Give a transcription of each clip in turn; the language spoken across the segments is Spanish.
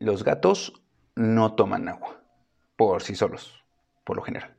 Los gatos no toman agua por sí solos, por lo general.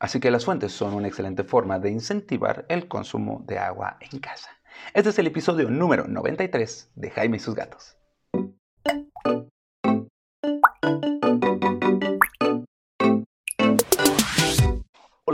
Así que las fuentes son una excelente forma de incentivar el consumo de agua en casa. Este es el episodio número 93 de Jaime y sus gatos.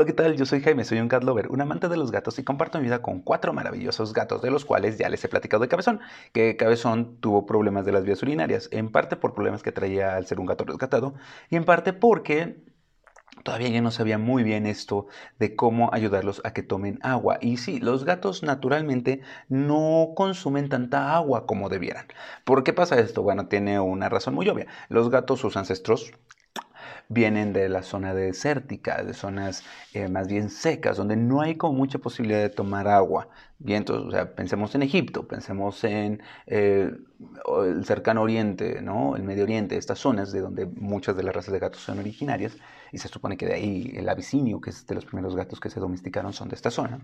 Hola, ¿qué tal? Yo soy Jaime, soy un cat lover, un amante de los gatos y comparto mi vida con cuatro maravillosos gatos, de los cuales ya les he platicado de Cabezón, que Cabezón tuvo problemas de las vías urinarias, en parte por problemas que traía al ser un gato rescatado y en parte porque Todavía yo no sabía muy bien esto de cómo ayudarlos a que tomen agua. Y sí, los gatos naturalmente no consumen tanta agua como debieran. ¿Por qué pasa esto? Bueno, tiene una razón muy obvia. Los gatos, sus ancestros, vienen de la zona desértica, de zonas eh, más bien secas, donde no hay como mucha posibilidad de tomar agua. Bien, entonces, o sea, pensemos en Egipto, pensemos en eh, el cercano oriente, ¿no? el Medio Oriente, estas zonas de donde muchas de las razas de gatos son originarias, y se supone que de ahí el abisinio, que es de los primeros gatos que se domesticaron, son de esta zona.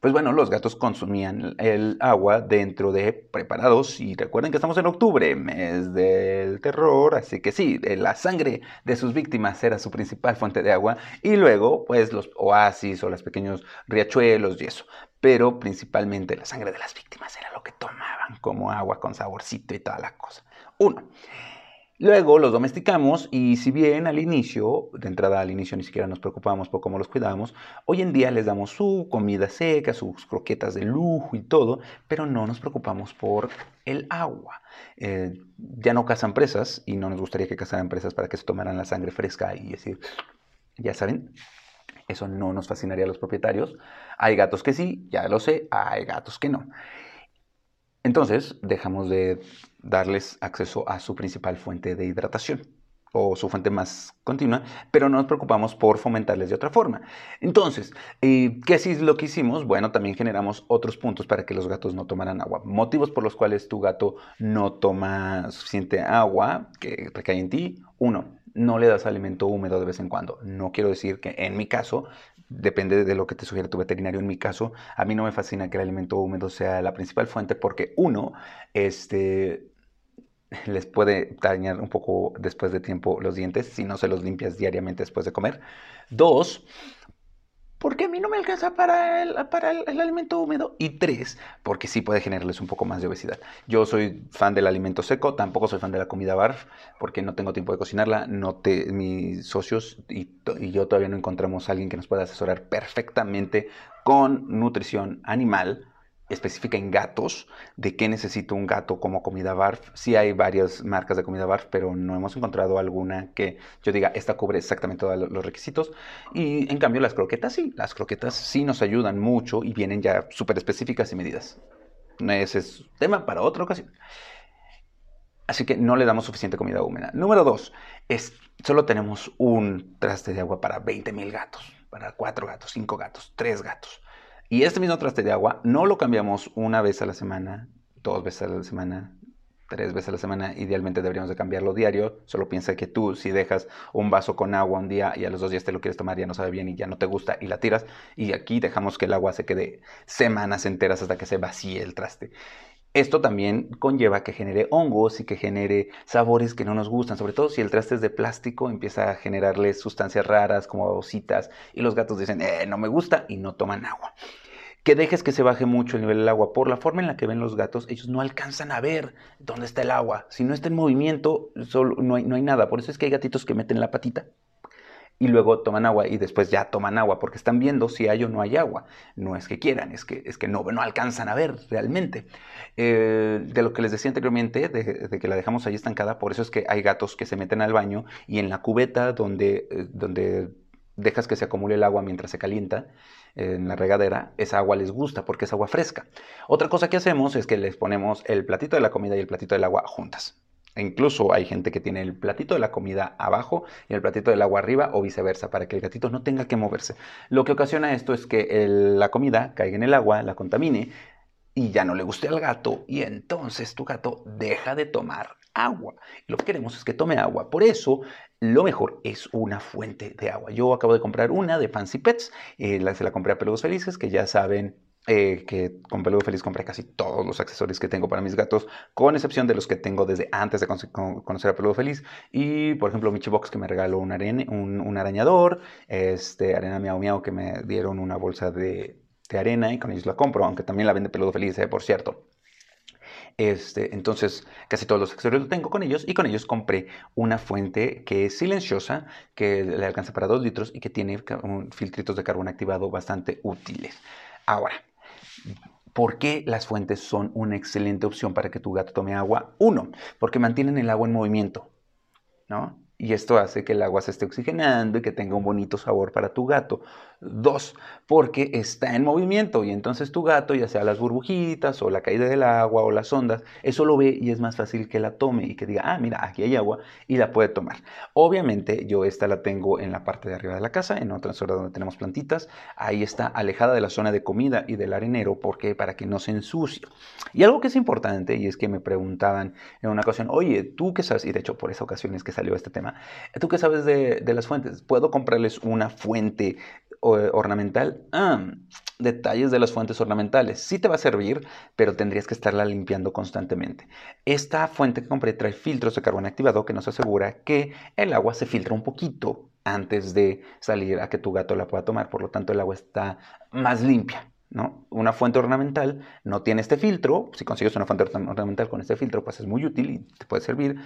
Pues bueno, los gatos consumían el agua dentro de preparados y recuerden que estamos en octubre, mes del terror, así que sí, la sangre de sus víctimas era su principal fuente de agua y luego pues los oasis o los pequeños riachuelos y eso, pero principalmente la sangre de las víctimas era lo que tomaban como agua con saborcito y toda la cosa. Uno. Luego los domesticamos y si bien al inicio, de entrada al inicio ni siquiera nos preocupábamos por cómo los cuidábamos, hoy en día les damos su comida seca, sus croquetas de lujo y todo, pero no nos preocupamos por el agua. Eh, ya no cazan presas y no nos gustaría que cazaran presas para que se tomaran la sangre fresca y decir, ya saben, eso no nos fascinaría a los propietarios. Hay gatos que sí, ya lo sé, hay gatos que no. Entonces dejamos de darles acceso a su principal fuente de hidratación o su fuente más continua, pero no nos preocupamos por fomentarles de otra forma. Entonces, eh, ¿qué es lo que hicimos? Bueno, también generamos otros puntos para que los gatos no tomaran agua. Motivos por los cuales tu gato no toma suficiente agua que recae en ti. Uno, no le das alimento húmedo de vez en cuando. No quiero decir que en mi caso depende de lo que te sugiere tu veterinario. En mi caso, a mí no me fascina que el alimento húmedo sea la principal fuente porque uno, este, les puede dañar un poco después de tiempo los dientes si no se los limpias diariamente después de comer. Dos, porque a mí no me alcanza para el, para el, alimento húmedo. Y tres, porque sí puede generarles un poco más de obesidad. Yo soy fan del alimento seco, tampoco soy fan de la comida barf, porque no tengo tiempo de cocinarla. No te, mis socios y, y yo todavía no encontramos a alguien que nos pueda asesorar perfectamente con nutrición animal específica en gatos, de qué necesita un gato como comida BARF. Sí hay varias marcas de comida BARF, pero no hemos encontrado alguna que yo diga, esta cubre exactamente todos los requisitos. Y en cambio las croquetas sí, las croquetas sí nos ayudan mucho y vienen ya súper específicas y medidas. Ese es tema para otra ocasión. Así que no le damos suficiente comida húmeda. Número dos, es, solo tenemos un traste de agua para 20 mil gatos, para cuatro gatos, cinco gatos, tres gatos. Y este mismo traste de agua no lo cambiamos una vez a la semana, dos veces a la semana, tres veces a la semana. Idealmente deberíamos de cambiarlo diario. Solo piensa que tú si dejas un vaso con agua un día y a los dos días te lo quieres tomar ya no sabe bien y ya no te gusta y la tiras. Y aquí dejamos que el agua se quede semanas enteras hasta que se vacíe el traste. Esto también conlleva que genere hongos y que genere sabores que no nos gustan, sobre todo si el traste es de plástico, empieza a generarle sustancias raras como babositas y los gatos dicen, eh, no me gusta y no toman agua. Que dejes que se baje mucho el nivel del agua. Por la forma en la que ven los gatos, ellos no alcanzan a ver dónde está el agua. Si no está en movimiento, solo, no, hay, no hay nada. Por eso es que hay gatitos que meten la patita y luego toman agua y después ya toman agua porque están viendo si hay o no hay agua. No es que quieran, es que, es que no, no alcanzan a ver realmente. Eh, de lo que les decía anteriormente, de, que la dejamos ahí estancada, por eso es que hay gatos que se meten al baño y en la cubeta donde, eh, donde dejas que se acumule el agua mientras se calienta, en la regadera, esa agua les gusta porque es agua fresca. Otra cosa que hacemos es que les ponemos el platito de la comida y el platito del agua juntas. E incluso hay gente que tiene el platito de la comida abajo y el platito del agua arriba o viceversa, para que el gatito no tenga que moverse. Lo que ocasiona esto es que la comida caiga en el agua, la contamine y ya no le guste al gato y entonces tu gato deja de tomar agua. Lo que queremos es que tome agua. Por eso lo mejor es una fuente de agua. Yo acabo de comprar una de Fancy Pets, eh, se la compré a Peludos Felices, que ya saben eh, que con Peludo Feliz compré casi todos los accesorios que tengo para mis gatos, con excepción de los que tengo desde antes de conocer a Peludo Feliz. Y, por ejemplo, Michi Box que me regaló un, un, arañador, este, Arena Miau Miau que me dieron una bolsa de, arena y con ellos la compro, aunque también la vende Peludo Feliz, eh, por cierto. Este, entonces, casi todos los accesorios los tengo con ellos y con ellos compré una fuente que es silenciosa, que le alcanza para 2 litros y que tiene filtritos de carbón activado bastante útiles. Ahora, ¿Por qué las fuentes son una excelente opción para que tu gato tome agua? Uno, porque mantienen el agua en movimiento, ¿no? y esto hace que el agua se esté oxigenando y que tenga un bonito sabor para tu gato. Dos, porque está en movimiento y entonces tu gato, ya sea las burbujitas o la caída del agua o las ondas, eso lo ve y es más fácil que la tome y que diga, ah, mira, aquí hay agua y la puede tomar. Obviamente yo esta la tengo en la parte de arriba de la casa, en otra zona donde tenemos plantitas. Ahí está alejada de la zona de comida y del arenero porque para que no se ensucie. Y algo que es importante y es que me preguntaban en una ocasión, oye, tú qué sabes, y de hecho por esa ocasión es que salió este tema, ¿Tú qué sabes de, las fuentes? ¿Puedo comprarles una fuente ornamental? Ah, detalles de las fuentes ornamentales. Sí te va a servir, pero tendrías que estarla limpiando constantemente. Esta fuente que compré trae filtros de carbón activado que nos asegura que el agua se filtra un poquito antes de salir a que tu gato la pueda tomar. Por lo tanto, el agua está más limpia. ¿no? Una fuente ornamental no tiene este filtro. Si consigues una fuente ornamental con este filtro, pues es muy útil y te puede servir.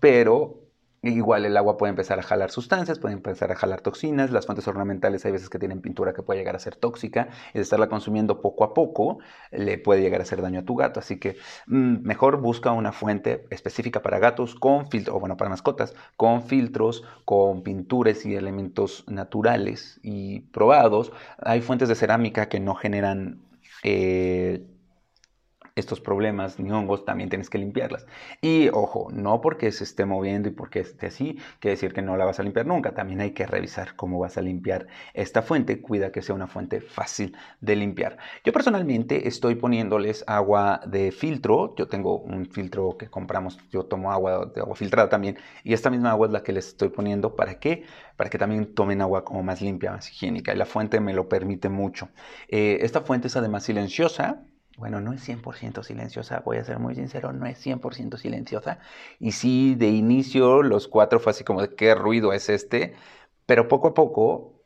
Pero Igual el agua puede empezar a jalar sustancias, puede empezar a jalar toxinas. Las fuentes ornamentales hay veces que tienen pintura que puede llegar a ser tóxica y de estarla consumiendo poco a poco le puede llegar a hacer daño a tu gato. Así que mm, mejor busca una fuente específica para gatos con filtros, o bueno, para mascotas, con filtros, con pinturas y elementos naturales y probados. Hay fuentes de cerámica que no generan... Eh, estos problemas ni hongos, también tienes que limpiarlas. Y ojo, no porque se esté moviendo y porque esté así, quiere decir que no la vas a limpiar nunca. También hay que revisar cómo vas a limpiar esta fuente. Cuida que sea una fuente fácil de limpiar. Yo personalmente estoy poniéndoles agua de filtro. Yo tengo un filtro que compramos, yo tomo agua de agua filtrada también. Y esta misma agua es la que les estoy poniendo. ¿Para qué? Para que también tomen agua como más limpia, más higiénica. Y la fuente me lo permite mucho. Eh, esta fuente es además silenciosa bueno, no es 100% silenciosa, voy a ser muy sincero, no es 100% silenciosa. Y sí, de inicio los cuatro fue así como de qué ruido es este, pero poco a poco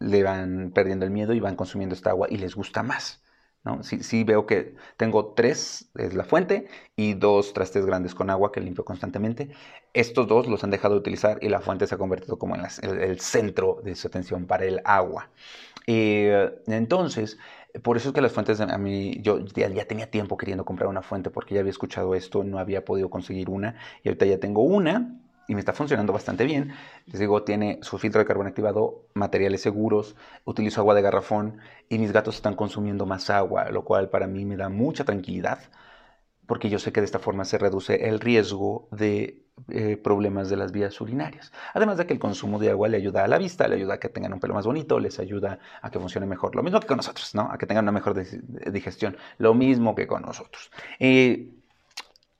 le van perdiendo el miedo y van consumiendo esta agua y les gusta más. ¿no? Sí, veo que tengo tres, es la fuente, y dos trastes grandes con agua que limpio constantemente. Estos dos los han dejado de utilizar y la fuente se ha convertido como en el, centro de su atención para el agua. Eh, entonces, por eso es que las fuentes, a mí, yo ya, tenía tiempo queriendo comprar una fuente porque ya había escuchado esto, no había podido conseguir una y ahorita ya tengo una y me está funcionando bastante bien. Les digo, tiene su filtro de carbón activado, materiales seguros, utilizo agua de garrafón y mis gatos están consumiendo más agua, lo cual para mí me da mucha tranquilidad porque yo sé que de esta forma se reduce el riesgo de eh, problemas de las vías urinarias. Además de que el consumo de agua le ayuda a la vista, le ayuda a que tengan un pelo más bonito, les ayuda a que funcione mejor. Lo mismo que con nosotros, ¿no? A que tengan una mejor digestión. Lo mismo que con nosotros. Eh,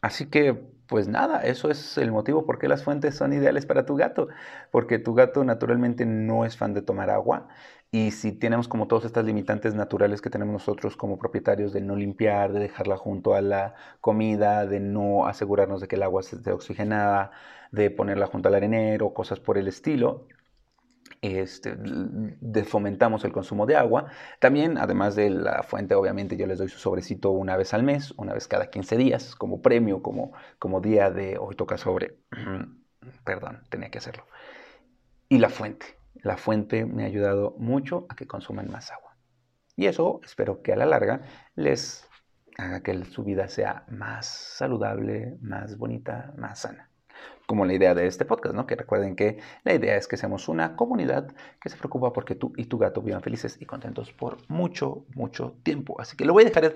así que, pues nada, eso es el motivo por qué las fuentes son ideales para tu gato. Porque tu gato naturalmente no es fan de tomar agua y si tenemos como todas estas limitantes naturales que tenemos nosotros como propietarios de no limpiar, de dejarla junto a la comida, de no asegurarnos de que el agua esté oxigenada, de ponerla junto al arenero, cosas por el estilo, este, fomentamos el consumo de agua. También, además de la fuente, obviamente yo les doy su sobrecito una vez al mes, una vez cada 15 días, como premio, como, como día de hoy toca sobre. Perdón, tenía que hacerlo. Y la fuente. La fuente me ha ayudado mucho a que consuman más agua. Y eso espero que a la larga les haga que su vida sea más saludable, más bonita, más sana como la idea de este podcast, ¿no? Que recuerden que la idea es que seamos una comunidad que se preocupa porque tú y tu gato vivan felices y contentos por mucho, mucho tiempo. Así que lo voy a dejar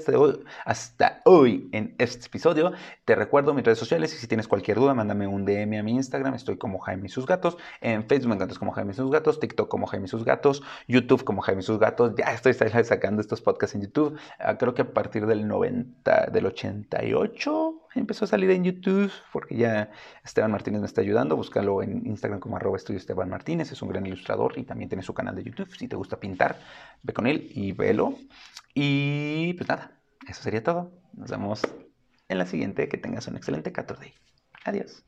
hasta hoy, en este episodio. Te recuerdo mis redes sociales y si tienes cualquier duda, mándame un DM a mi Instagram. Estoy como Jaime y sus gatos. En Facebook me encuentras como Jaime y sus gatos. TikTok como Jaime y sus gatos. YouTube como Jaime y sus gatos. Ya estoy sacando estos podcasts en YouTube. Ah, creo que a partir del 90, del 88 empezó a salir en YouTube porque ya Esteban Martínez me está ayudando. Búscalo en Instagram como arroba estudio Esteban Martínez. Es un gran ilustrador y también tiene su canal de YouTube. Si te gusta pintar, ve con él y velo. Y pues nada, eso sería todo. Nos vemos en la siguiente. Que tengas un excelente 14 Adiós.